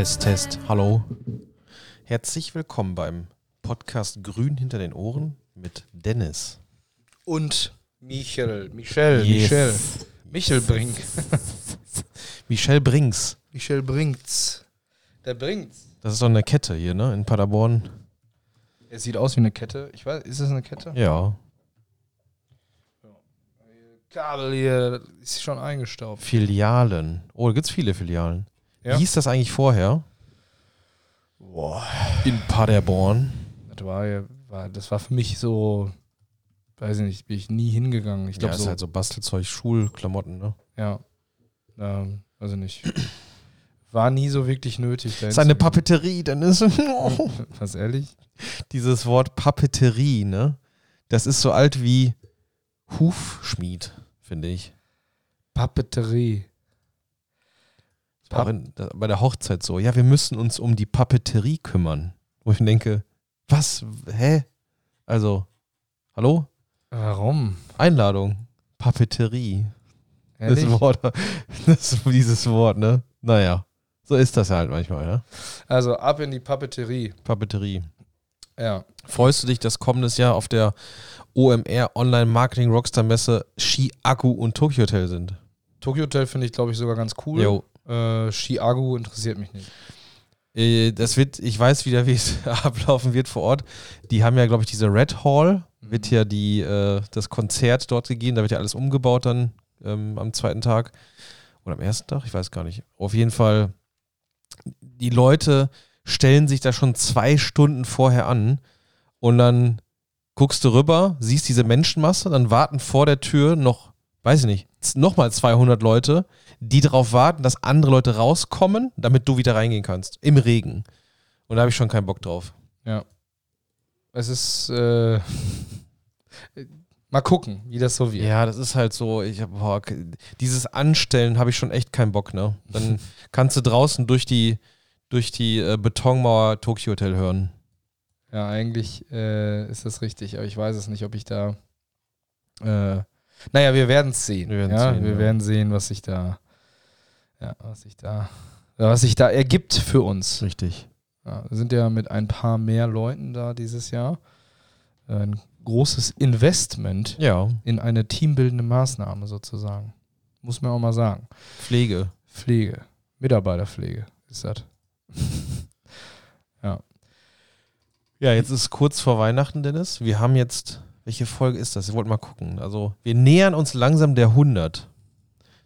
Test, Test. Hallo. Herzlich willkommen beim Podcast Grün hinter den Ohren mit Dennis. Und Michel, Michel, Yes. Michel. Michel Brink. Michel Brinks. Michel Brinkt's. Der Brinkt's. Das ist doch eine Kette hier, ne? In Paderborn. Er sieht aus wie eine Kette. Ich weiß, ist das eine Kette? Ja. Kabel hier ist schon eingestaubt. Filialen. Oh, da gibt's viele Filialen. Ja. Wie hieß das eigentlich vorher? Boah. In Paderborn. Das war, war, das war für mich so, weiß ich nicht, bin ich nie hingegangen. Ich glaube ja, ist so, halt so Bastelzeug, Schulklamotten, ne? ja. Ähm, also nicht. War nie so wirklich nötig. da Das ist eine. Papeterie, Dennis. Was ehrlich? Dieses Wort Papeterie, ne? Das ist so alt wie Hufschmied, finde ich. Papeterie. Auch in, bei der Hochzeit so. Ja, wir müssen uns um die Papeterie kümmern. Wo ich mir denke, was? Hä? Also, hallo? Warum? Einladung. Papeterie. Ehrlich? Das Wort, das, dieses Wort, ne? Naja, so ist das halt manchmal, ja? Also ab in die Papeterie. Papeterie. Ja. Freust du dich, dass kommendes Jahr auf der OMR Online Marketing Rockstar Messe Ski Akku und Tokyo Hotel sind? Tokyo Hotel finde ich, glaube ich, sogar ganz cool. Jo. Äh, Chiago interessiert mich nicht. Äh, Das wird, ich weiß wieder, wie es ablaufen wird vor Ort. Die haben ja, glaube ich, diese Red Hall, wird ja die, äh, das Konzert dort gegeben, da wird ja alles umgebaut dann ähm, am zweiten Tag oder am ersten Tag, ich weiß gar nicht. Auf jeden Fall, die Leute stellen sich da schon zwei Stunden vorher an und dann guckst du rüber, siehst diese Menschenmasse, dann warten vor der Tür noch, weiß ich nicht, nochmal 200 Leute, die darauf warten, dass andere Leute rauskommen, damit du wieder reingehen kannst. Im Regen. Und da habe ich schon keinen Bock drauf. Ja. Es ist. Äh, mal gucken, wie das so wird. Ja, das ist halt so, ich hab, boah, dieses Anstellen habe ich schon echt keinen Bock, ne? Dann kannst du draußen durch die, durch die äh, Betonmauer Tokyo Hotel hören. Ja, eigentlich äh, ist das richtig, aber ich weiß es nicht, ob ich da. Äh, naja, wir werden es sehen. Wir werden's ja, sehen, wir ja. werden sehen, was sich da. Ja, was sich da. Was sich da ergibt für uns. Richtig. Ja, wir sind ja mit ein paar mehr Leuten da dieses Jahr. Ein großes Investment Ja, in eine teambildende Maßnahme sozusagen. Muss man auch mal sagen. Pflege. Pflege, Mitarbeiterpflege ist das. Ja, jetzt ist kurz vor Weihnachten, Dennis. Wir haben jetzt, welche Folge ist das? Ich wollte mal gucken. Also, wir nähern uns langsam der 100.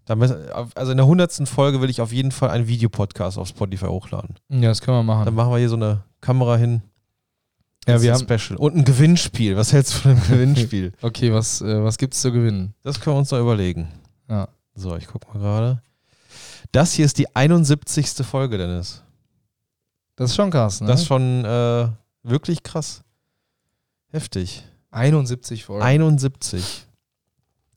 Also in der 100. Folge will ich auf jeden Fall einen Videopodcast auf Spotify hochladen. Ja, das können wir machen. Dann machen wir hier so eine Kamera hin. Ja, wir haben. Special. Und ein Gewinnspiel. Was hältst du von einem Gewinnspiel? Okay, was, äh, was gibt's zu gewinnen? Das können wir uns noch überlegen. Ja. So, ich guck mal gerade. Das hier ist die 71. Folge, Dennis. Das ist schon krass, ne? Das ist schon äh, wirklich krass. Heftig. 71 Folgen. 71.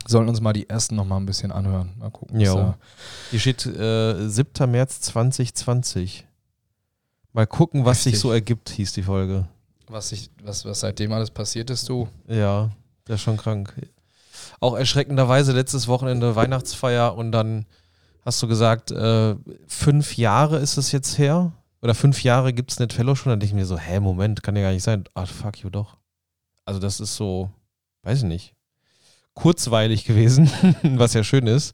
Sollen uns mal die ersten noch mal ein bisschen anhören. Mal gucken. Da- Hier steht äh, 7. März 2020. Mal gucken, was sich Heftig. so ergibt, hieß die Folge. Was, ich, was, was seitdem alles passiert ist, du. Ja, das ist schon krank. Auch erschreckenderweise letztes Wochenende Weihnachtsfeier und dann hast du gesagt, äh, fünf Jahre ist es jetzt her? Oder fünf Jahre gibt es Net Fellow schon? Dann denke ich mir so, hä, Moment, kann ja gar nicht sein. Ah, fuck you doch. Also das ist so, weiß ich nicht, kurzweilig gewesen, was ja schön ist,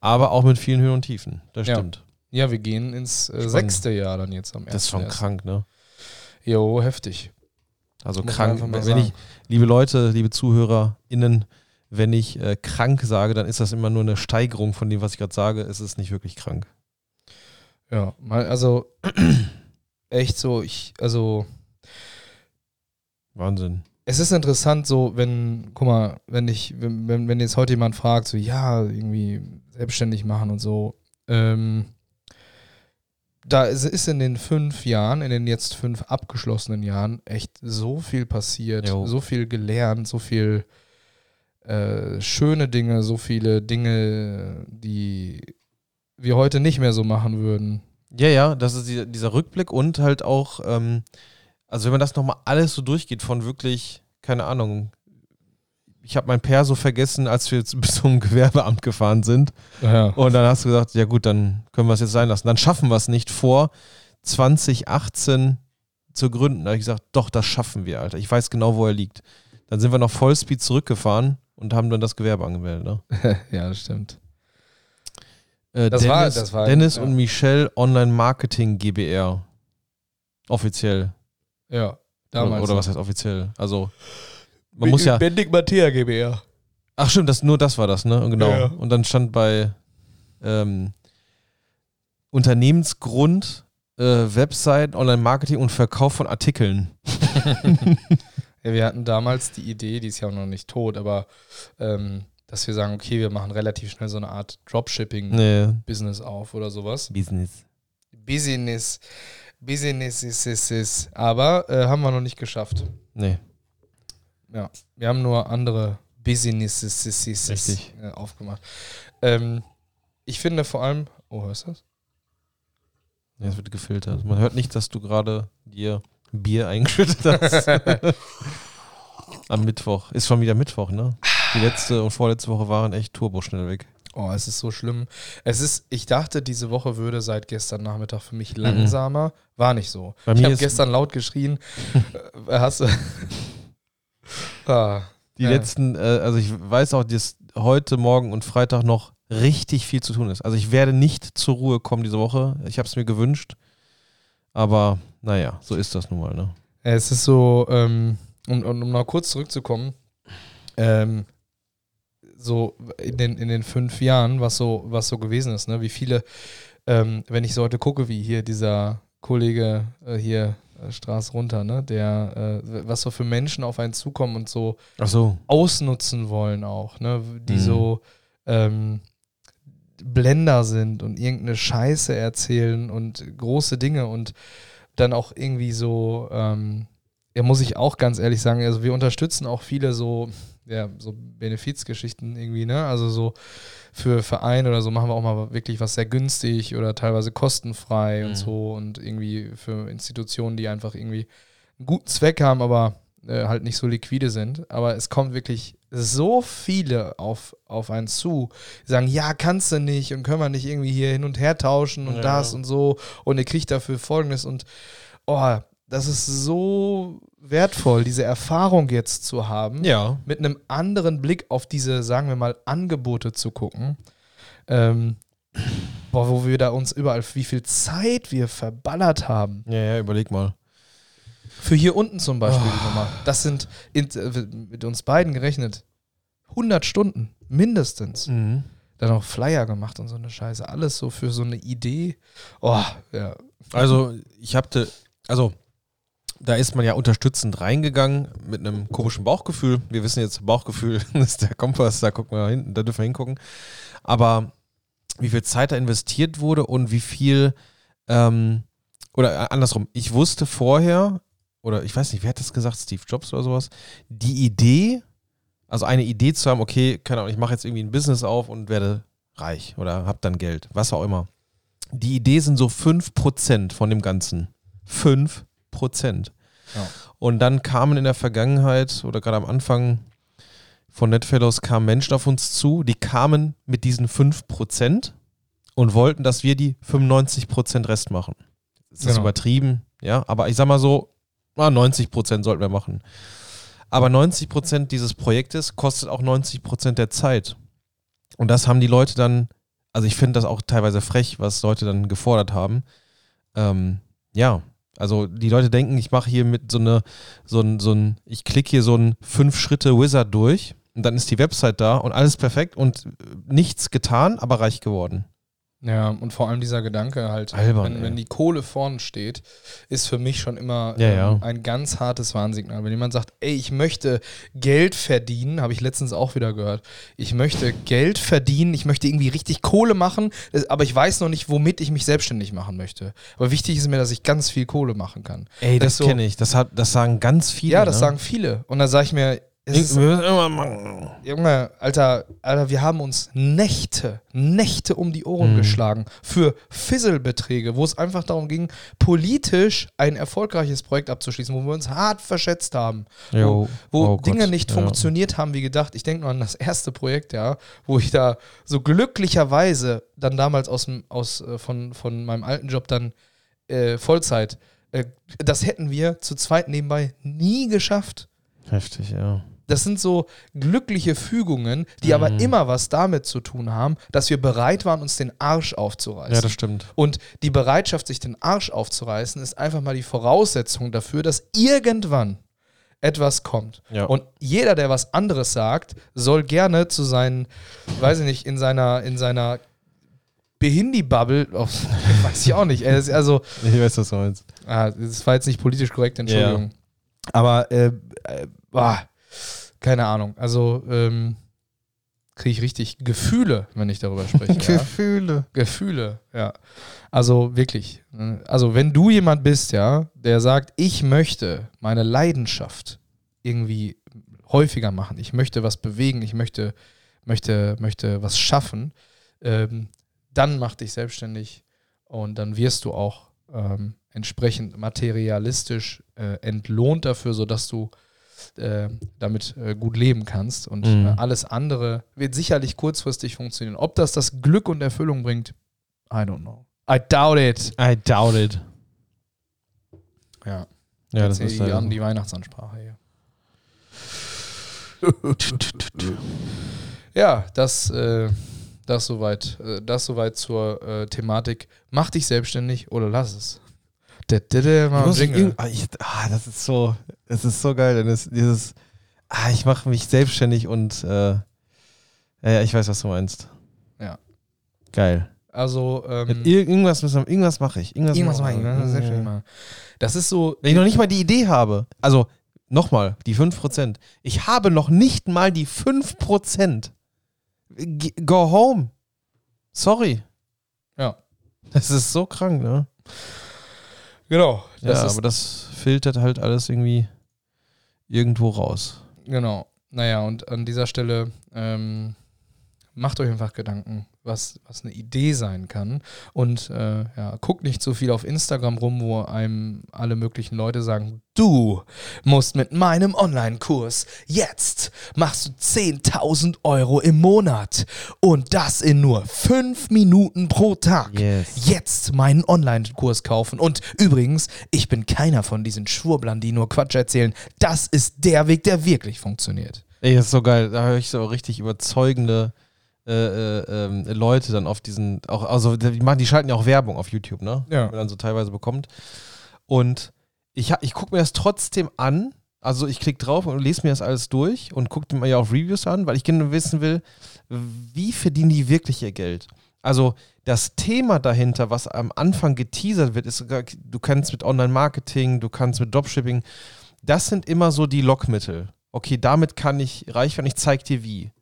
aber auch mit vielen Höhen und Tiefen. Das Ja. stimmt. Ja, wir gehen ins äh, sechste Jahr dann jetzt am 1. Das ist schon krank, ne? Jo, heftig. Also Muss krank, wenn ich, sagen. liebe Leute, liebe ZuhörerInnen, wenn ich äh, krank sage, dann ist das immer nur eine Steigerung von dem, was ich gerade sage. Es ist nicht wirklich krank. Ja, mal, also echt so, ich, also Wahnsinn. Es ist interessant, so, wenn, guck mal, wenn ich, wenn, wenn, wenn jetzt heute jemand fragt, so, ja, irgendwie selbstständig machen und so, ähm, da ist, ist in den fünf Jahren, in den jetzt fünf abgeschlossenen Jahren, echt so viel passiert, Jo. so viel gelernt, so viel äh, schöne Dinge, so viele Dinge, die wir heute nicht mehr so machen würden. Ja, ja, das ist die, dieser Rückblick und halt auch, ähm, also wenn man das nochmal alles so durchgeht, von wirklich, keine Ahnung, ich habe mein Perso vergessen, als wir jetzt bis zum Gewerbeamt gefahren sind. Ja. Und dann hast du gesagt, ja gut, dann können wir es jetzt sein lassen. Dann schaffen wir es nicht vor 2018 zu gründen. Da habe ich gesagt, doch, das schaffen wir, Alter. Ich weiß genau, wo er liegt. Dann sind wir noch Vollspeed zurückgefahren und haben dann das Gewerbe angemeldet. Ne? ja, das stimmt. Äh, Das Dennis, war- das war- Dennis ja. und Michelle Online Marketing GBR. Offiziell. Ja, Oder, damals. oder was heißt offiziell? Also, man muss ja. Bendig Mattea GbR. Ach, stimmt, das, nur das war das, ne? Genau. Ja, ja. Und dann stand bei ähm, Unternehmensgrund, äh, Website, Online-Marketing und Verkauf von Artikeln. Ja, wir hatten damals die Idee, die ist ja auch noch nicht tot, aber ähm, dass wir sagen, okay, wir machen relativ schnell so eine Art Dropshipping-Business Nee, auf oder sowas. Business. Business. Business ist es. ist. Aber äh, haben wir noch nicht geschafft. Nee, Ja. Wir haben nur andere Businesses Richtig. äh, aufgemacht. Ähm, ich finde vor allem. Oh, hörst du das? nee, es wird gefiltert. Man hört nicht, dass du gerade dir Bier eingeschüttet hast. Am Mittwoch. Ist schon wieder Mittwoch, ne? Die letzte und vorletzte Woche waren echt turbo schnell weg. Oh, es ist so schlimm. Es ist, ich dachte, diese Woche würde seit gestern Nachmittag für mich langsamer. War nicht so. Mhm. Bei ich habe gestern laut geschrien. äh, hast du. ah, Die Ja. letzten, äh, also ich weiß auch, dass heute, morgen und Freitag noch richtig viel zu tun ist. Also ich werde nicht zur Ruhe kommen diese Woche. Ich habe es mir gewünscht. Aber naja, so ist das nun mal. Ne? es ist so, ähm, um, um, um noch kurz zurückzukommen, ähm, so in den, in den fünf Jahren, was so, was so gewesen ist, ne? wie viele, ähm, wenn ich so heute gucke, wie hier dieser Kollege äh, hier äh, Straße runter, ne, der, äh, was so für Menschen auf einen zukommen und so so. ausnutzen wollen auch, ne? Die Mhm. so ähm, Blender sind und irgendeine Scheiße erzählen und große Dinge und dann auch irgendwie so, ähm, ja, muss ich auch ganz ehrlich sagen, also wir unterstützen auch viele so, ja, so Benefizgeschichten irgendwie, ne? Also so für Vereine oder so machen wir auch mal wirklich was sehr günstig oder teilweise kostenfrei Mhm. und so und irgendwie für Institutionen, die einfach irgendwie einen guten Zweck haben, aber äh, halt nicht so liquide sind. Aber es kommt wirklich so viele auf, auf einen zu, die sagen, ja, kannst du nicht und können wir nicht irgendwie hier hin und her tauschen und Ja. das und so und ihr kriegt dafür folgendes und oh, das ist so wertvoll, diese Erfahrung jetzt zu haben Ja. mit einem anderen Blick auf diese, sagen wir mal, Angebote zu gucken. Ähm, boah, wo wir da uns überall, wie viel Zeit wir verballert haben. Ja, ja, überleg mal. Für hier unten zum Beispiel Oh. die Nummer. Das sind in, äh, mit uns beiden gerechnet 100 Stunden mindestens. Mhm. Dann noch Flyer gemacht und so eine Scheiße. Alles so für so eine Idee. Oh, ja. Also ich hatte, also da ist man ja unterstützend reingegangen mit einem komischen Bauchgefühl. Wir wissen jetzt, Bauchgefühl ist der Kompass, da gucken wir hinten, da dürfen wir hingucken. Aber wie viel Zeit da investiert wurde und wie viel, ähm, oder andersrum, ich wusste vorher, oder ich weiß nicht, wer hat das gesagt, Steve Jobs oder sowas, die Idee, also eine Idee zu haben, okay, keine Ahnung, ich mache jetzt irgendwie ein Business auf und werde reich oder habe dann Geld, was auch immer. Die Idee sind so 5% von dem Ganzen. 5%. Ja. Und dann kamen in der Vergangenheit oder gerade am Anfang von Netfellows kamen Menschen auf uns zu, die kamen mit diesen 5% und wollten, dass wir die 95% Rest machen. Das ist Genau. übertrieben, ja, aber ich sag mal so, ah, 90% sollten wir machen. Aber 90% dieses Projektes kostet auch 90% der Zeit. Und das haben die Leute dann, also ich finde das auch teilweise frech, was Leute dann gefordert haben. Ähm, ja, also die Leute denken, ich mache hier mit so eine, so ein, so ein, ich klicke hier so ein Fünf-Schritte-Wizard durch und dann ist die Website da und alles perfekt und nichts getan, aber reich geworden. Ja, und vor allem dieser Gedanke halt, Albern, wenn, wenn die Kohle vorne steht, ist für mich schon immer Ja, ähm, ja. ein ganz hartes Warnsignal. Wenn jemand sagt, ey, ich möchte Geld verdienen, habe ich letztens auch wieder gehört. Ich möchte Geld verdienen, ich möchte irgendwie richtig Kohle machen, das- aber ich weiß noch nicht, womit ich mich selbstständig machen möchte. Aber wichtig ist mir, dass ich ganz viel Kohle machen kann. Ey, das ist so- kenne ich. Das, hat, das sagen ganz viele. ja, das ne? sagen viele. Und dann sage ich mir, es Wir müssen machen. Junge, Alter, Alter, wir haben uns Nächte, Nächte um die Ohren Mhm. geschlagen für Fisselbeträge, wo es einfach darum ging, politisch ein erfolgreiches Projekt abzuschließen, wo wir uns hart verschätzt haben, Jo. wo Oh Gott, Dinge nicht ja. funktioniert haben wie gedacht. Ich denke nur an das erste Projekt, ja, wo ich da so glücklicherweise dann damals aus aus, äh, von, von meinem alten Job dann äh, Vollzeit. Äh, das hätten wir zu zweit nebenbei nie geschafft. Heftig, ja. Das sind so glückliche Fügungen, die aber Mhm. immer was damit zu tun haben, dass wir bereit waren, uns den Arsch aufzureißen. Ja, das stimmt. Und die Bereitschaft, sich den Arsch aufzureißen, ist einfach mal die Voraussetzung dafür, dass irgendwann etwas kommt. Ja. Und jeder, der was anderes sagt, soll gerne zu seinen, weiß ich nicht, in seiner, in seiner Behindi-Bubble, oh, weiß ich auch nicht, also, Ich weiß, was du meinst. ah, das war jetzt nicht politisch korrekt, Entschuldigung. Aber, äh, äh, ah, keine Ahnung, also, ähm, kriege ich richtig Gefühle, wenn ich darüber spreche. ja. Gefühle. Gefühle, ja. Also wirklich. ne? Also wenn du jemand bist, ja, der sagt, ich möchte meine Leidenschaft irgendwie häufiger machen, ich möchte was bewegen, ich möchte, möchte, möchte was schaffen, ähm, dann mach dich selbstständig und dann wirst du auch ähm, entsprechend materialistisch äh, entlohnt dafür, sodass du äh, damit äh, gut leben kannst. Und Mhm. äh, alles andere wird sicherlich kurzfristig funktionieren. Ob das das Glück und Erfüllung bringt, I don't know. I doubt it. I doubt it. Ja, Ja, das Jetzt ist die, halt die Weihnachtsansprache hier. Ja, das, äh, das soweit, äh, das soweit zur äh, Thematik. Mach dich selbstständig oder lass es. Muss irgend- ah, ich, ah, das ist so, das ist so geil. denn Das, dieses, ah, ich mache mich selbstständig und äh, ja, ich weiß, was du meinst. Ja. Geil. Also, ähm, Ir irgendwas müssen wir- irgendwas mache ich. Irgendwas, irgendwas mache machen, ne? selbstständig machen. Das ist so, Wenn ich noch nicht mal die Idee habe, also nochmal, die 5%. Ich habe noch nicht mal die 5%. G go home. Sorry. ja, Das ist so krank, ne? Genau. Das ja, aber das filtert halt alles irgendwie irgendwo raus. Genau. Naja, und an dieser Stelle ähm, macht euch einfach Gedanken, was, was eine Idee sein kann. Und äh, ja, guckt nicht so viel auf Instagram rum, wo einem alle möglichen Leute sagen, du musst mit meinem Online-Kurs jetzt machst du 10.000 Euro im Monat. Und das in nur fünf Minuten pro Tag Yes. jetzt meinen Online-Kurs kaufen. Und übrigens, ich bin keiner von diesen Schwurblern, die nur Quatsch erzählen. Das ist der Weg, der wirklich funktioniert. Ey, das ist so geil. Da höre ich so richtig überzeugende äh, äh, ähm, Leute dann auf diesen, auch, also die, machen, die schalten ja auch Werbung auf YouTube, ne? Ja. Die man dann so teilweise bekommt. Und ich, ich gucke mir das trotzdem an. Also ich klicke drauf und lese mir das alles durch und gucke mir ja auch Reviews an, weil ich gerne wissen will, wie verdienen die wirklich ihr Geld? Also das Thema dahinter, was am Anfang geteasert wird, ist, sogar, du kannst mit Online-Marketing, du kannst mit Dropshipping, das sind immer so die Lockmittel. Okay, damit kann ich reich werden, ich zeig dir wie.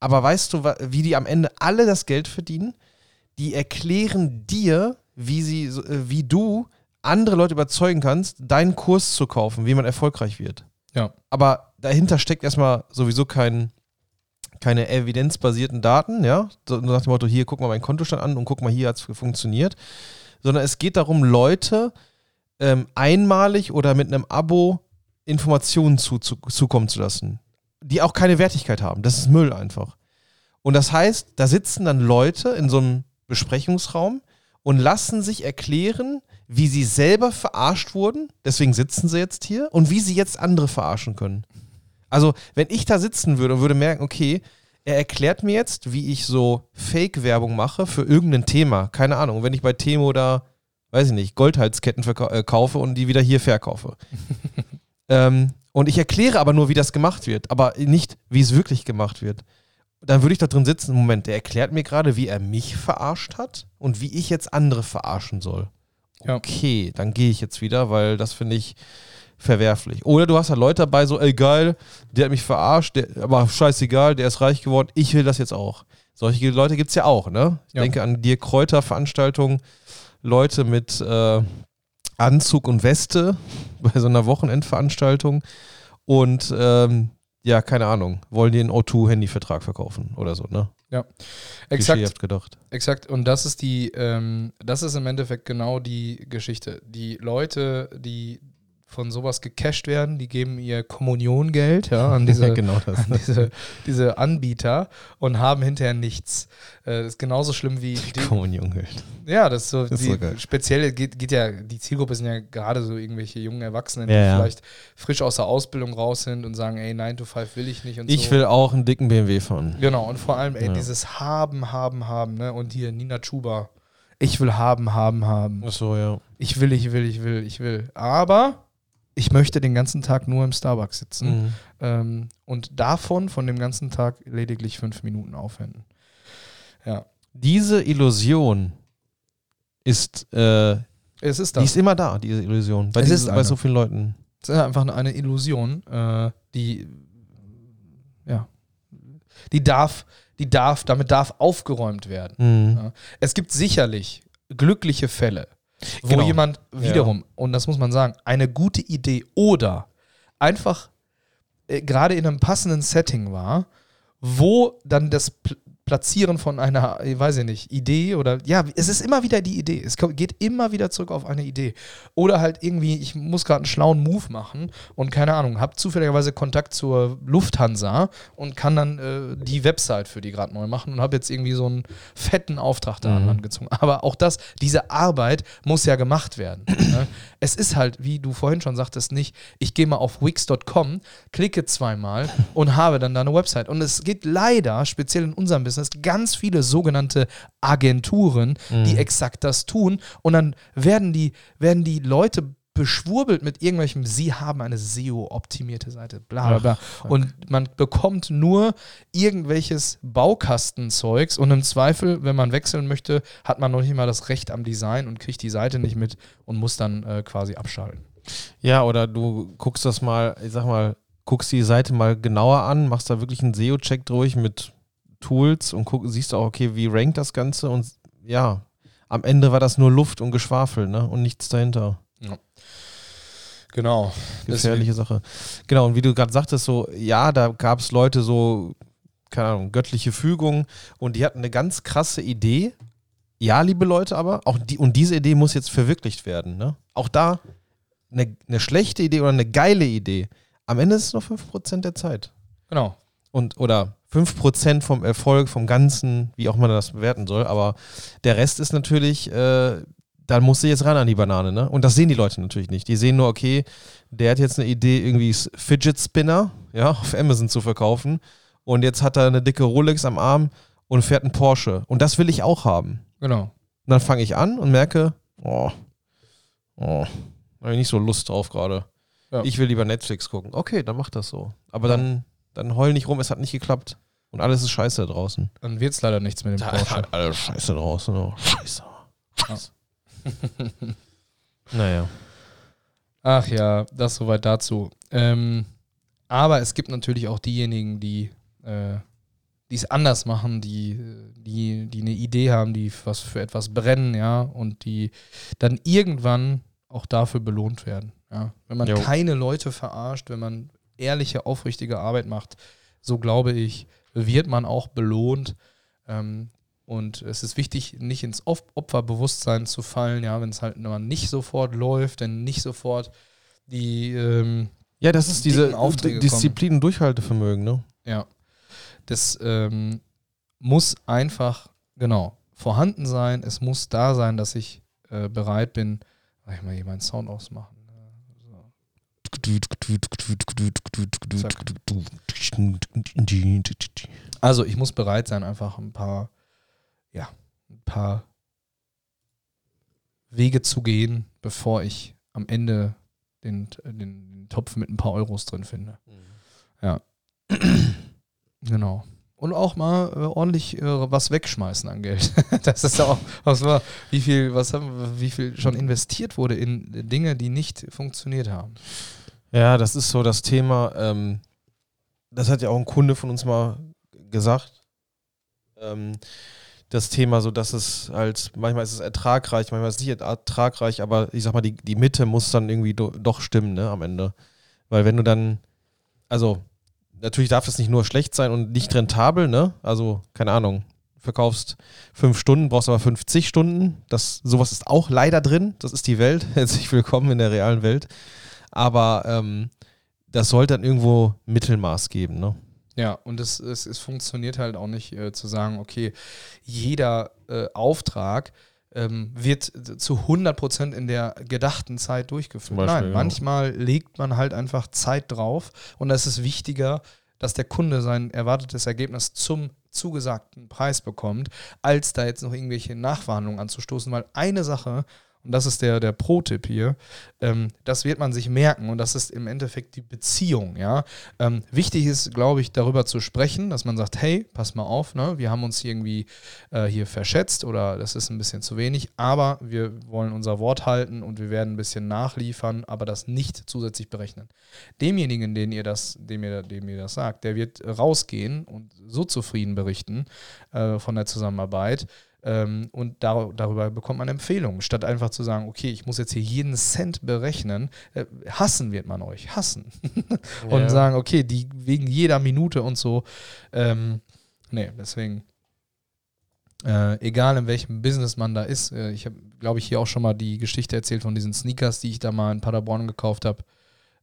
Aber weißt du, wie die am Ende alle das Geld verdienen? Die erklären dir, wie sie, äh, wie du andere Leute überzeugen kannst, deinen Kurs zu kaufen, wie man erfolgreich wird. Ja. Aber dahinter steckt erstmal sowieso kein, keine evidenzbasierten Daten, ja. So nach dem Motto, hier, guck mal meinen Kontostand an und guck mal, hier hat es funktioniert. Sondern es geht darum, Leute ähm, einmalig oder mit einem Abo Informationen zu, zu, zukommen zu lassen, die auch keine Wertigkeit haben. Das ist Müll einfach. Und das heißt, da sitzen dann Leute in so einem Besprechungsraum und lassen sich erklären, wie sie selber verarscht wurden, deswegen sitzen sie jetzt hier, und wie sie jetzt andere verarschen können. Also, wenn ich da sitzen würde und würde merken, okay, er erklärt mir jetzt, wie ich so Fake-Werbung mache für irgendein Thema. Keine Ahnung, wenn ich bei Temo da, weiß ich nicht, Goldhalsketten verkau- äh, und die wieder hier verkaufe. ähm, und ich erkläre aber nur, wie das gemacht wird, aber nicht, wie es wirklich gemacht wird. Dann würde ich da drin sitzen, Moment, der erklärt mir gerade, wie er mich verarscht hat und wie ich jetzt andere verarschen soll. Ja. Okay, dann gehe ich jetzt wieder, weil das finde ich verwerflich. Oder du hast halt Leute dabei, so, ey geil, der hat mich verarscht, der, aber scheißegal, der ist reich geworden, ich will das jetzt auch. Solche Leute gibt es ja auch, ne? Ich Ja. denke an Dirk Kräuter Veranstaltungen, Leute mit äh, Anzug und Weste bei so einer Wochenendveranstaltung und ähm, ja, keine Ahnung, wollen die einen O2-Handyvertrag verkaufen oder so, ne? Exakt, Klischeehaft gedacht. exakt. Und das ist die, ähm, das ist im Endeffekt genau die Geschichte. Die Leute, die von sowas gecasht werden, die geben ihr Kommuniongeld ja, an, diese, genau das. an diese, diese Anbieter und haben hinterher nichts. Äh, das ist genauso schlimm wie die, Kommuniongeld. ja, das ist so, Das ist so speziell geht, geht ja, die Zielgruppe sind ja gerade so irgendwelche jungen Erwachsenen, Ja, die vielleicht frisch aus der Ausbildung raus sind und sagen, ey, 9 to 5 will ich nicht und Ich so. will auch einen dicken BMW fahren. Genau, und vor allem, ey, dieses Haben, Haben, Haben, ne? Und hier Nina Chuba. Ich will haben, haben, haben. Achso, ja. Ich will, ich will, ich will, ich will. Aber ich möchte den ganzen Tag nur im Starbucks sitzen Mhm. ähm, und davon, von dem ganzen Tag, lediglich fünf Minuten aufwenden. Ja. Diese Illusion ist, äh, Es ist die das. ist immer da, diese Illusion. Bei, ist bei so vielen Leuten. Es ist einfach eine Illusion, äh, die, ja, die darf, die darf, damit darf aufgeräumt werden. Mhm. Ja. Es gibt sicherlich glückliche Fälle, wo Genau. jemand wiederum, und das muss man sagen, eine gute Idee oder einfach äh, gerade in einem passenden Setting war, wo dann das Platzieren von einer, ich weiß ich nicht, Idee oder ja, es ist immer wieder die Idee. Es geht immer wieder zurück auf eine Idee. Oder halt irgendwie, ich muss gerade einen schlauen Move machen und keine Ahnung, habe zufälligerweise Kontakt zur Lufthansa und kann dann äh, die Website für die gerade neu machen und habe jetzt irgendwie so einen fetten Auftrag da Mhm. angezogen. Aber auch das, diese Arbeit muss ja gemacht werden. ne? Es ist halt, wie du vorhin schon sagtest, nicht, ich gehe mal auf wix.com, klicke zweimal und habe dann da eine Website. Und es gibt leider, speziell in unserem Business, ganz viele sogenannte Agenturen, die Mhm. exakt das tun. Und dann werden die, werden die Leute beschwurbelt mit irgendwelchem, sie haben eine SEO-optimierte Seite, bla bla bla. fuck. und man bekommt nur irgendwelches Baukastenzeugs und im Zweifel, wenn man wechseln möchte, hat man noch nicht mal das Recht am Design und kriegt die Seite nicht mit und muss dann äh, quasi abschalten. Ja, oder du guckst das mal, ich sag mal, guckst die Seite mal genauer an, machst da wirklich einen SEO-Check durch mit Tools und guck, siehst auch, okay, wie rankt das Ganze und ja, am Ende war das nur Luft und Geschwafel, ne? Und nichts dahinter. Genau. Gefährliche Sache. Genau, und wie du gerade sagtest, so, ja, da gab es Leute so, keine Ahnung, göttliche Fügung und die hatten eine ganz krasse Idee. Ja, liebe Leute, aber auch die, und diese Idee muss jetzt verwirklicht werden, ne? Auch da eine, eine schlechte Idee oder eine geile Idee. Am Ende ist es nur 5% der Zeit. Genau. Und, oder 5% vom Erfolg, vom Ganzen, wie auch man das bewerten soll. Aber der Rest ist natürlich, äh, dann musst du jetzt ran an die Banane, ne? Und das sehen die Leute natürlich nicht. Die sehen nur, okay, der hat jetzt eine Idee, irgendwie Fidget Spinner, ja, auf Amazon zu verkaufen. Und jetzt hat er eine dicke Rolex am Arm und fährt einen Porsche. Und das will ich auch haben. Genau. Und dann fange ich an und merke, oh, oh, habe ich nicht so Lust drauf gerade. Ja. Ich will lieber Netflix gucken. Okay, dann mach das so. Aber dann, dann heul nicht rum, es hat nicht geklappt. Und alles ist scheiße da draußen. Dann wird es leider nichts mit dem Porsche. alles scheiße draußen. Oh. Scheiße. Scheiße. naja. Ach ja, das soweit dazu. Ähm, aber es gibt natürlich auch diejenigen, die äh, es anders machen, die, die, die eine Idee haben, die was für etwas brennen, ja, und die dann irgendwann auch dafür belohnt werden. Ja. Wenn man Jo. keine Leute verarscht, wenn man ehrliche, aufrichtige Arbeit macht, so glaube ich, wird man auch belohnt. Ähm, und es ist wichtig, nicht ins Op- Opferbewusstsein zu fallen, ja, wenn es halt mal nicht sofort läuft, denn nicht sofort die, ähm, Ja, das ist diese Aufträge Disziplin und Durchhaltevermögen, ne? ja, das ähm, muss einfach, genau, vorhanden sein. Es muss da sein, dass ich äh, bereit bin. Mach ich mal hier meinen Sound ausmachen. So. Also ich muss bereit sein, einfach ein paar, ja, ein paar Wege zu gehen, bevor ich am Ende den, den, Topf mit ein paar Euros drin finde. Ja. genau. Und auch mal äh, ordentlich äh, was wegschmeißen an Geld. das ist auch, was war, wie viel, was haben, wie viel schon investiert wurde in Dinge, die nicht funktioniert haben. Ja, das ist so das Thema. Ähm, das hat ja auch ein Kunde von uns mal gesagt. Ähm, das Thema, so dass es halt, manchmal ist es ertragreich, manchmal ist es nicht ertragreich, aber ich sag mal, die, die Mitte muss dann irgendwie do, doch stimmen, ne, am Ende. Weil wenn du dann, also natürlich darf das nicht nur schlecht sein und nicht rentabel, ne? Also, keine Ahnung, verkaufst fünf Stunden, brauchst aber 50 Stunden. Das, sowas ist auch leider drin. Das ist die Welt. Herzlich willkommen in der realen Welt. Aber ähm, das sollte dann irgendwo Mittelmaß geben, ne? Ja, und es, es, es funktioniert halt auch nicht äh, zu sagen, okay, jeder äh, Auftrag ähm, wird zu 100% in der gedachten Zeit durchgeführt. Beispiel, Nein, ja. manchmal legt man halt einfach Zeit drauf und es ist wichtiger, dass der Kunde sein erwartetes Ergebnis zum zugesagten Preis bekommt, als da jetzt noch irgendwelche Nachverhandlungen anzustoßen, weil eine Sache, und das ist der, der Pro-Tipp hier, ähm, das wird man sich merken und das ist im Endeffekt die Beziehung, ja. Ähm, wichtig ist, glaube ich, darüber zu sprechen, dass man sagt, hey, pass mal auf, ne, wir haben uns irgendwie äh, hier verschätzt oder das ist ein bisschen zu wenig, aber wir wollen unser Wort halten und wir werden ein bisschen nachliefern, aber das nicht zusätzlich berechnen. Demjenigen, den ihr das, dem ihr, dem ihr das sagt, der wird rausgehen und so zufrieden berichten äh, von der Zusammenarbeit, ähm, und dar darüber bekommt man Empfehlungen, statt einfach zu sagen, okay, ich muss jetzt hier jeden Cent berechnen. Äh, hassen wird man euch, hassen. und Ja. sagen, okay, die wegen jeder Minute und so. Ähm, nee, deswegen. Äh, egal in welchem Business man da ist. Äh, ich habe, glaube ich, hier auch schon mal die Geschichte erzählt von diesen Sneakers, die ich da mal in Paderborn gekauft habe.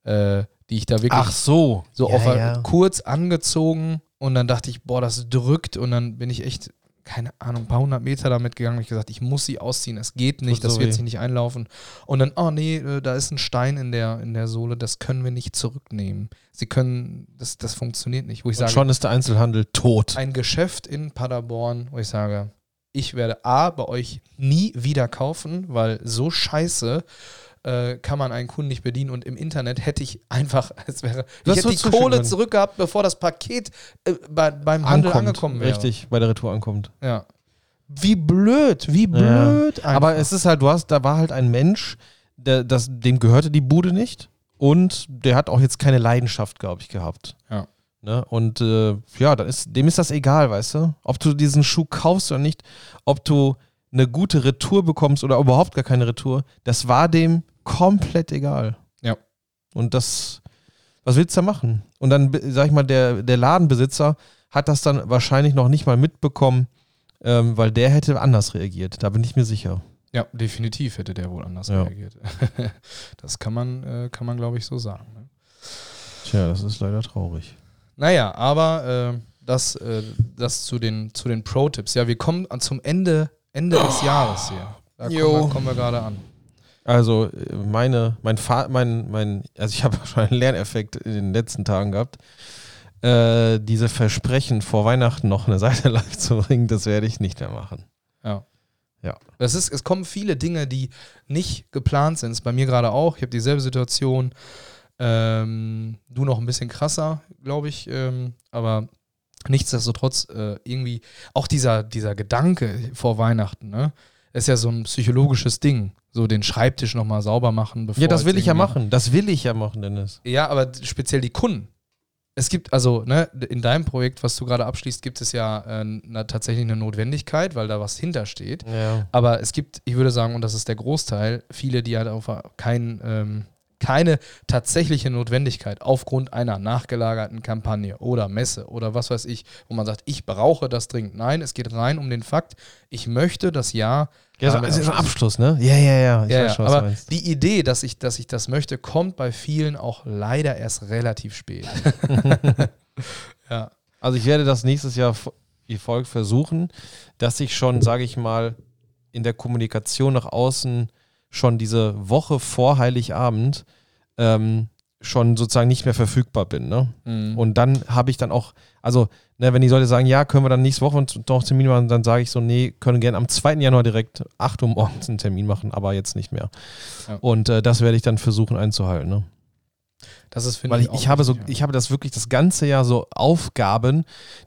Äh, die ich da wirklich Ach so. so ja, auf ja. kurz angezogen und dann dachte ich, boah, das drückt und dann bin ich echt, keine Ahnung, ein paar hundert Meter damit gegangen und ich gesagt, ich muss sie ausziehen, es geht nicht, das wird sich nicht einlaufen. Und dann, oh nee, äh, da ist ein Stein in der, in der Sohle, das können wir nicht zurücknehmen. Sie können, das, das funktioniert nicht. Wo ich Und sage, schon ist der Einzelhandel tot. ein Geschäft in Paderborn, wo ich sage, ich werde A, bei euch nie wieder kaufen, weil so scheiße äh, kann man einen Kunden nicht bedienen und im Internet hätte ich einfach, es wäre, Du ich hätte die Kohle können. zurückgehabt, bevor das Paket äh, bei, beim Handel Ankommt. angekommen wäre. Richtig, bei der Retour ankommt. Ja. Wie blöd, wie blöd. einfach. Aber es ist halt, du hast, da war halt ein Mensch, der, das, dem gehörte die Bude nicht und der hat auch jetzt keine Leidenschaft, glaube ich, gehabt. Ja. Ne? Und äh, ja, dann ist, dem ist das egal, weißt du? Ob du diesen Schuh kaufst oder nicht, ob du eine gute Retour bekommst oder überhaupt gar keine Retour, das war dem komplett egal. Ja. Und das, was willst du da machen? Und dann, sag ich mal, der, der Ladenbesitzer hat das dann wahrscheinlich noch nicht mal mitbekommen, ähm, weil der hätte anders reagiert. Da bin ich mir sicher. ja, definitiv hätte der wohl anders Ja. reagiert. das kann man, äh, kann man glaube ich, so sagen. Ne? Tja, das ist leider traurig. Naja, aber äh, das, äh, das zu den, zu den Pro-Tipps. Ja, wir kommen zum Ende, Ende des Jahres hier. Da kommen kommen wir gerade an. Also äh, meine, mein, Fa mein, mein, also ich habe schon einen Lerneffekt in den letzten Tagen gehabt. Äh, diese Versprechen vor Weihnachten noch eine Seite live zu bringen, das werde ich nicht mehr machen. Ja. Ja. Das ist, es kommen viele Dinge, die nicht geplant sind. Das ist bei mir gerade auch. Ich habe dieselbe Situation. Ähm, du noch ein bisschen krasser, glaube ich. Ähm, aber nichtsdestotrotz äh, irgendwie auch dieser, dieser Gedanke vor Weihnachten, ne? Ist ja so ein psychologisches Ding. So den Schreibtisch nochmal sauber machen, bevor Ja, das will ich ja machen. Das will ich ja machen, Dennis. Ja, aber speziell die Kunden. Es gibt also, ne, in deinem Projekt, was du gerade abschließt, gibt es ja äh, na, tatsächlich eine Notwendigkeit, weil da was hintersteht. Ja. Aber es gibt, ich würde sagen, und das ist der Großteil, viele, die halt auf kein, ähm, keine tatsächliche Notwendigkeit aufgrund einer nachgelagerten Kampagne oder Messe oder was weiß ich, wo man sagt, ich brauche das dringend. Nein, es geht rein um den Fakt, ich möchte das Jahr. Ja, so, ist ein. Abschluss, ne? Ja, ja, ja. Ich Ja, weiß ja, schon, du aber die Idee, dass ich, dass ich das möchte, kommt bei vielen auch leider erst relativ spät. ja. Also ich werde das nächstes Jahr wie folgt versuchen, dass ich schon, sage ich mal, in der Kommunikation nach außen schon diese Woche vor Heiligabend ähm, schon sozusagen nicht mehr verfügbar bin. Ne? Mhm. Und dann habe ich dann auch, also ne, wenn die Leute sagen, ja, können wir dann nächste Woche noch einen Termin machen, dann sage ich so, nee, können gerne am 2. Januar direkt 8 Uhr morgens einen Termin machen, aber jetzt nicht mehr. Ja. Und äh, das werde ich dann versuchen einzuhalten. Ne? das ist, finde Weil ich, auch ich habe so, ich habe das wirklich das ganze Jahr so Aufgaben,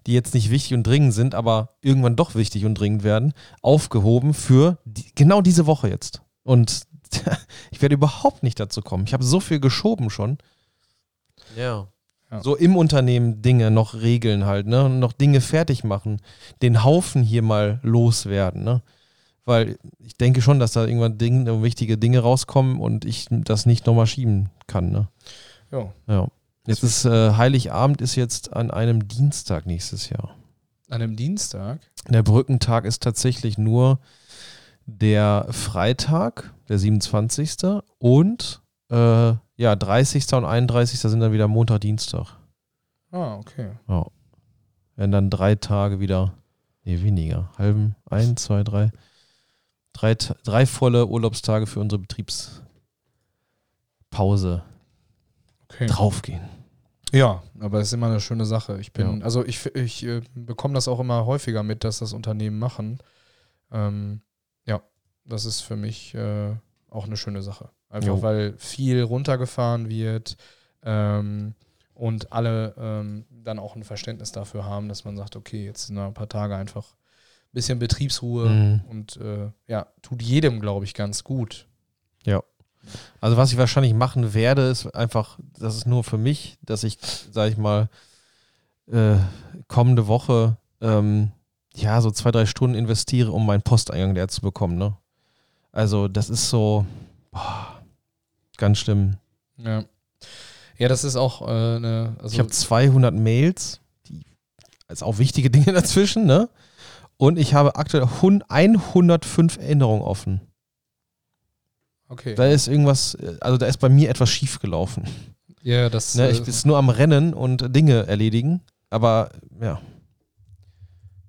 die jetzt nicht wichtig und dringend sind, aber irgendwann doch wichtig und dringend werden, aufgehoben für die, genau diese Woche jetzt. Und ich werde überhaupt nicht dazu kommen. Ich habe so viel geschoben schon. Ja. Ja. So im Unternehmen Dinge noch regeln halt, ne? Und noch Dinge fertig machen. Den Haufen hier mal loswerden, ne? Weil ich denke schon, dass da irgendwann Dinge, wichtige Dinge rauskommen und ich das nicht nochmal schieben kann, ne? Ja. Ja. Jetzt ist äh, Heiligabend ist jetzt an einem Dienstag nächstes Jahr. An einem Dienstag. Der Brückentag ist tatsächlich nur der Freitag, der 27. und äh, ja, 30. und 31. sind dann wieder Montag, Dienstag. Ah, okay. Ja. Werden dann drei Tage wieder, nee, weniger. Halben, ein, zwei, drei. Drei, drei volle Urlaubstage für unsere Betriebspause okay. draufgehen. Ja, aber es ist immer eine schöne Sache. Ich bin, Ja. also ich, ich äh, bekomme das auch immer häufiger mit, dass das Unternehmen machen. Ähm, ja, das ist für mich äh, auch eine schöne Sache. Einfach Jo. weil viel runtergefahren wird ähm, und alle ähm, dann auch ein Verständnis dafür haben, dass man sagt, okay, jetzt sind ein paar Tage einfach ein bisschen Betriebsruhe Mhm. und äh, ja, tut jedem, glaube ich, ganz gut. Also was ich wahrscheinlich machen werde, ist einfach, das ist nur für mich, dass ich, sag ich mal, äh, kommende Woche ähm, ja so zwei, drei Stunden investiere, um meinen Posteingang leer zu bekommen. Ne? Also das ist so boah, ganz schlimm. Ja. Ja, das ist auch äh, eine. Also, ich habe 200 Mails, die also auch wichtige Dinge dazwischen, ne? Und ich habe aktuell hun- 105 Erinnerungen offen. okay. Da ist irgendwas, äh, also da ist bei mir etwas schief gelaufen. ja, das Ne, äh, ich bin nur am Rennen und Dinge erledigen, aber ja.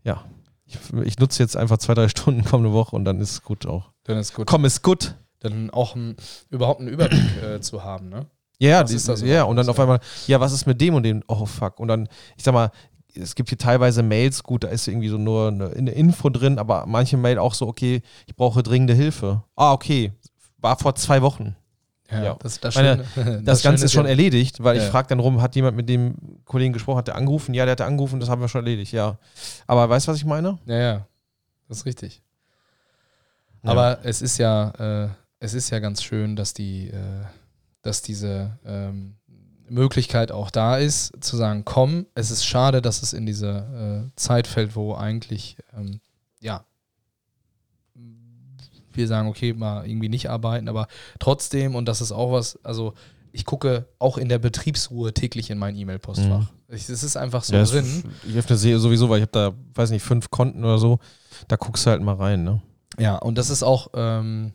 Ja. Ich, ich nutze jetzt einfach zwei, drei Stunden kommende Woche und dann ist gut auch. dann ist gut. Komm, ist gut. Dann auch ein, überhaupt einen Überblick äh, zu haben, ne? Ja, Was die, ist das ja, und dann auf Ja. einmal, ja, was ist mit dem und dem? Oh, fuck. Und dann, ich sag mal, es gibt hier teilweise Mails, gut, da ist irgendwie so nur eine, eine Info drin, aber manche Mail auch so, okay, ich brauche dringende Hilfe. Ah, okay, war vor zwei Wochen. Ja. Das, das, Meine, Schöne- Das, Ganze ist schon ja, erledigt, weil ich Ja. frage dann rum, hat jemand mit dem Kollegen gesprochen, hat der angerufen? Ja, der hat angerufen, das haben wir schon erledigt, ja. Aber weißt du, was ich meine? ja, ja, das ist richtig. Ja. Aber es ist ja, äh, es ist ja ganz schön, dass die, äh, dass diese ähm, Möglichkeit auch da ist, zu sagen, komm, es ist schade, dass es in diese äh, Zeit fällt, wo eigentlich, ähm, ja, wir sagen, okay, mal irgendwie nicht arbeiten, aber trotzdem, und das ist auch was, also ich gucke auch in der Betriebsruhe täglich in mein E-Mail-Postfach. Es ist einfach so Ja, drin. Ich öffne sie sowieso, weil ich habe da, weiß nicht, fünf Konten oder so. Da guckst du halt mal rein, ne? Ja, und das ist auch, ähm,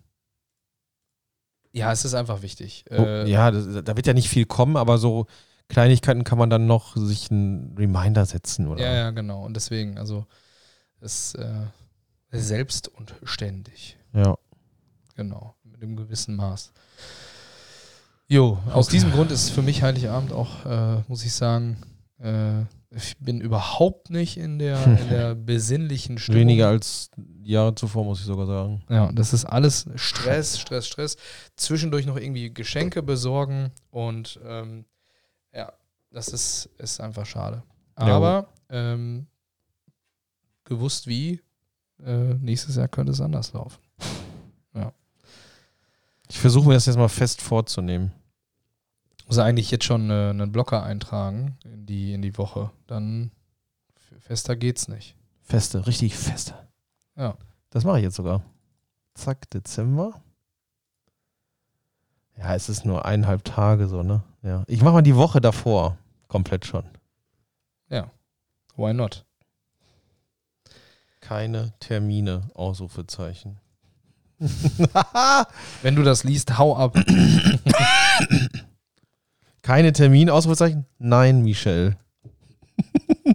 ja, es ist einfach wichtig. Oh, Äh, ja, das, da wird ja nicht viel kommen, aber so Kleinigkeiten kann man dann noch sich einen Reminder setzen, oder? ja, ja, genau. Und deswegen, also, es äh, selbst und ständig. Ja. Genau, mit einem gewissen Maß. Jo, aus Okay. diesem Grund ist für mich Heiligabend auch, äh, muss ich sagen, äh, ich bin überhaupt nicht in der, in der besinnlichen Stimmung. Weniger als Jahre zuvor, muss ich sogar sagen. Ja, das ist alles Stress, Stress, Stress. Zwischendurch noch irgendwie Geschenke besorgen und ähm, ja, das ist, ist einfach schade. Ja. Aber ähm, gewusst wie, äh, nächstes Jahr könnte es anders laufen. Ich versuche mir das jetzt mal fest vorzunehmen. Muss eigentlich jetzt schon äh, einen Blocker eintragen in die, in die Woche. Dann fester geht's nicht. Feste, richtig feste. Ja. Das mache ich jetzt sogar. Zack, Dezember. Ja, es ist nur eineinhalb Tage so, ne? Ja. Ich mache mal die Woche davor. Komplett schon. Why not? Keine Termine, Ausrufezeichen. Wenn du das liest, hau ab. Keine Termine, Ausrufezeichen? Nein, Michelle.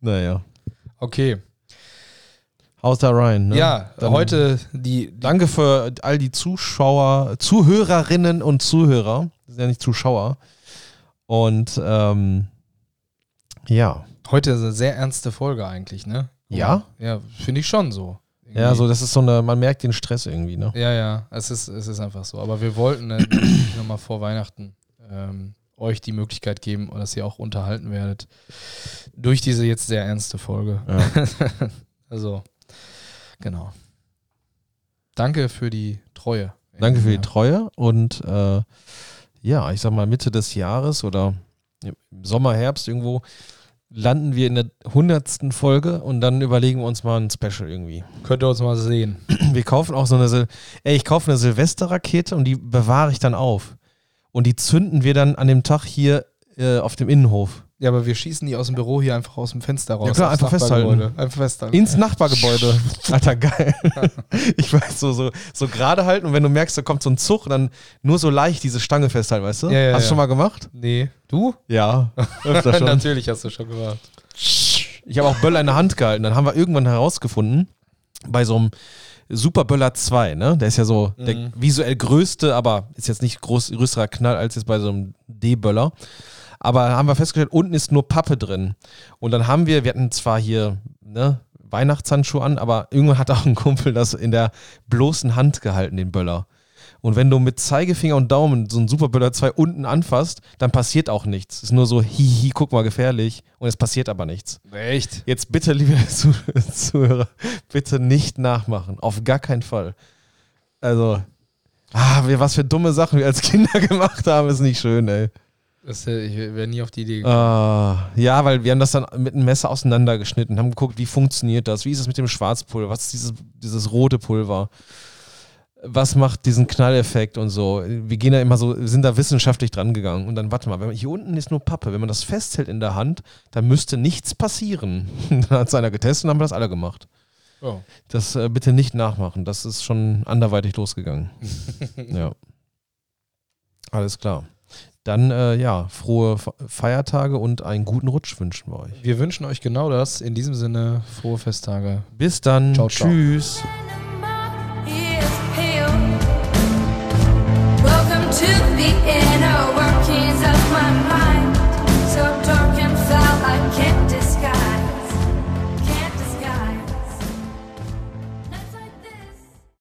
naja. Okay. Haus da rein, ne? Ja, Dann- heute die, Danke für all die Zuschauer, Zuhörerinnen und Zuhörer. Das sind ja nicht Zuschauer. Und ähm, ja. Heute ist eine sehr ernste Folge eigentlich, ne? Ja? Ja, finde ich schon so. Irgendwie. Ja, so das ist so eine, man merkt den Stress irgendwie, ne? Ja, ja, es ist, es ist einfach so. Aber wir wollten äh, nochmal vor Weihnachten ähm, euch die Möglichkeit geben, dass ihr auch unterhalten werdet durch diese jetzt sehr ernste Folge. Ja. Also, genau. Danke für die Treue. Danke für die. Treue und äh, ja, ich sag mal Mitte des Jahres oder im Sommer, Herbst irgendwo landen wir in der hundertsten Folge und dann überlegen wir uns mal ein Special irgendwie. Könnt ihr uns mal sehen. Wir kaufen auch so eine, Sil ey, ich kaufe eine Silvesterrakete und die bewahre ich dann auf. Und die zünden wir dann an dem Tag hier äh, auf dem Innenhof. Ja, aber wir schießen die aus dem Büro hier einfach aus dem Fenster raus. Ja, klar, einfach festhalten. Einfach festhalten. Ins Nachbargebäude. Alter, geil. Ich weiß, so, so, so gerade halten und wenn du merkst, da kommt so ein Zug, dann nur so leicht diese Stange festhalten, weißt du? Ja, ja, Hast du ja. schon mal gemacht? nee. Du? Ja. Öfter schon. Natürlich hast du schon gemacht. Ich habe auch Böller in der Hand gehalten. Dann haben wir irgendwann herausgefunden, bei so einem Super Böller 2, ne? Der ist ja so der Mhm. visuell größte, aber ist jetzt nicht groß, größerer Knall als jetzt bei so einem D-Böller. Aber haben wir festgestellt, unten ist nur Pappe drin. Und dann haben wir, wir hatten zwar hier ne, Weihnachtshandschuhe an, aber irgendwann hat auch ein Kumpel das in der bloßen Hand gehalten, den Böller. Und wenn du mit Zeigefinger und Daumen so einen Superböller 2 unten anfasst, dann passiert auch nichts. Es ist nur so, hihi, guck mal, gefährlich. Und es passiert aber nichts. Echt? Jetzt bitte, liebe Zuh- Zuhörer, bitte nicht nachmachen. Auf gar keinen Fall. Also, ah, was für dumme Sachen wir als Kinder gemacht haben, ist nicht schön, ey. Das, äh, ich wäre nie auf die Idee gekommen. Ah, ja, weil wir haben das dann mit einem Messer auseinandergeschnitten, haben geguckt, wie funktioniert das, wie ist es mit dem Schwarzpulver, was ist dieses, dieses rote Pulver, was macht diesen Knalleffekt und so. Wir gehen da immer so, sind da wissenschaftlich dran gegangen und dann, warte mal, man, hier unten ist nur Pappe, wenn man das festhält in der Hand, dann müsste nichts passieren. dann hat es einer getestet und haben wir das alle gemacht. Oh. Das äh, bitte nicht nachmachen, das ist schon anderweitig losgegangen. ja. Alles klar. Dann, äh, ja, frohe Fe- Feiertage und einen guten Rutsch wünschen wir euch. Wir wünschen euch genau das. In diesem Sinne, frohe Festtage. Bis dann. Ciao, ciao. Tschüss. to the end.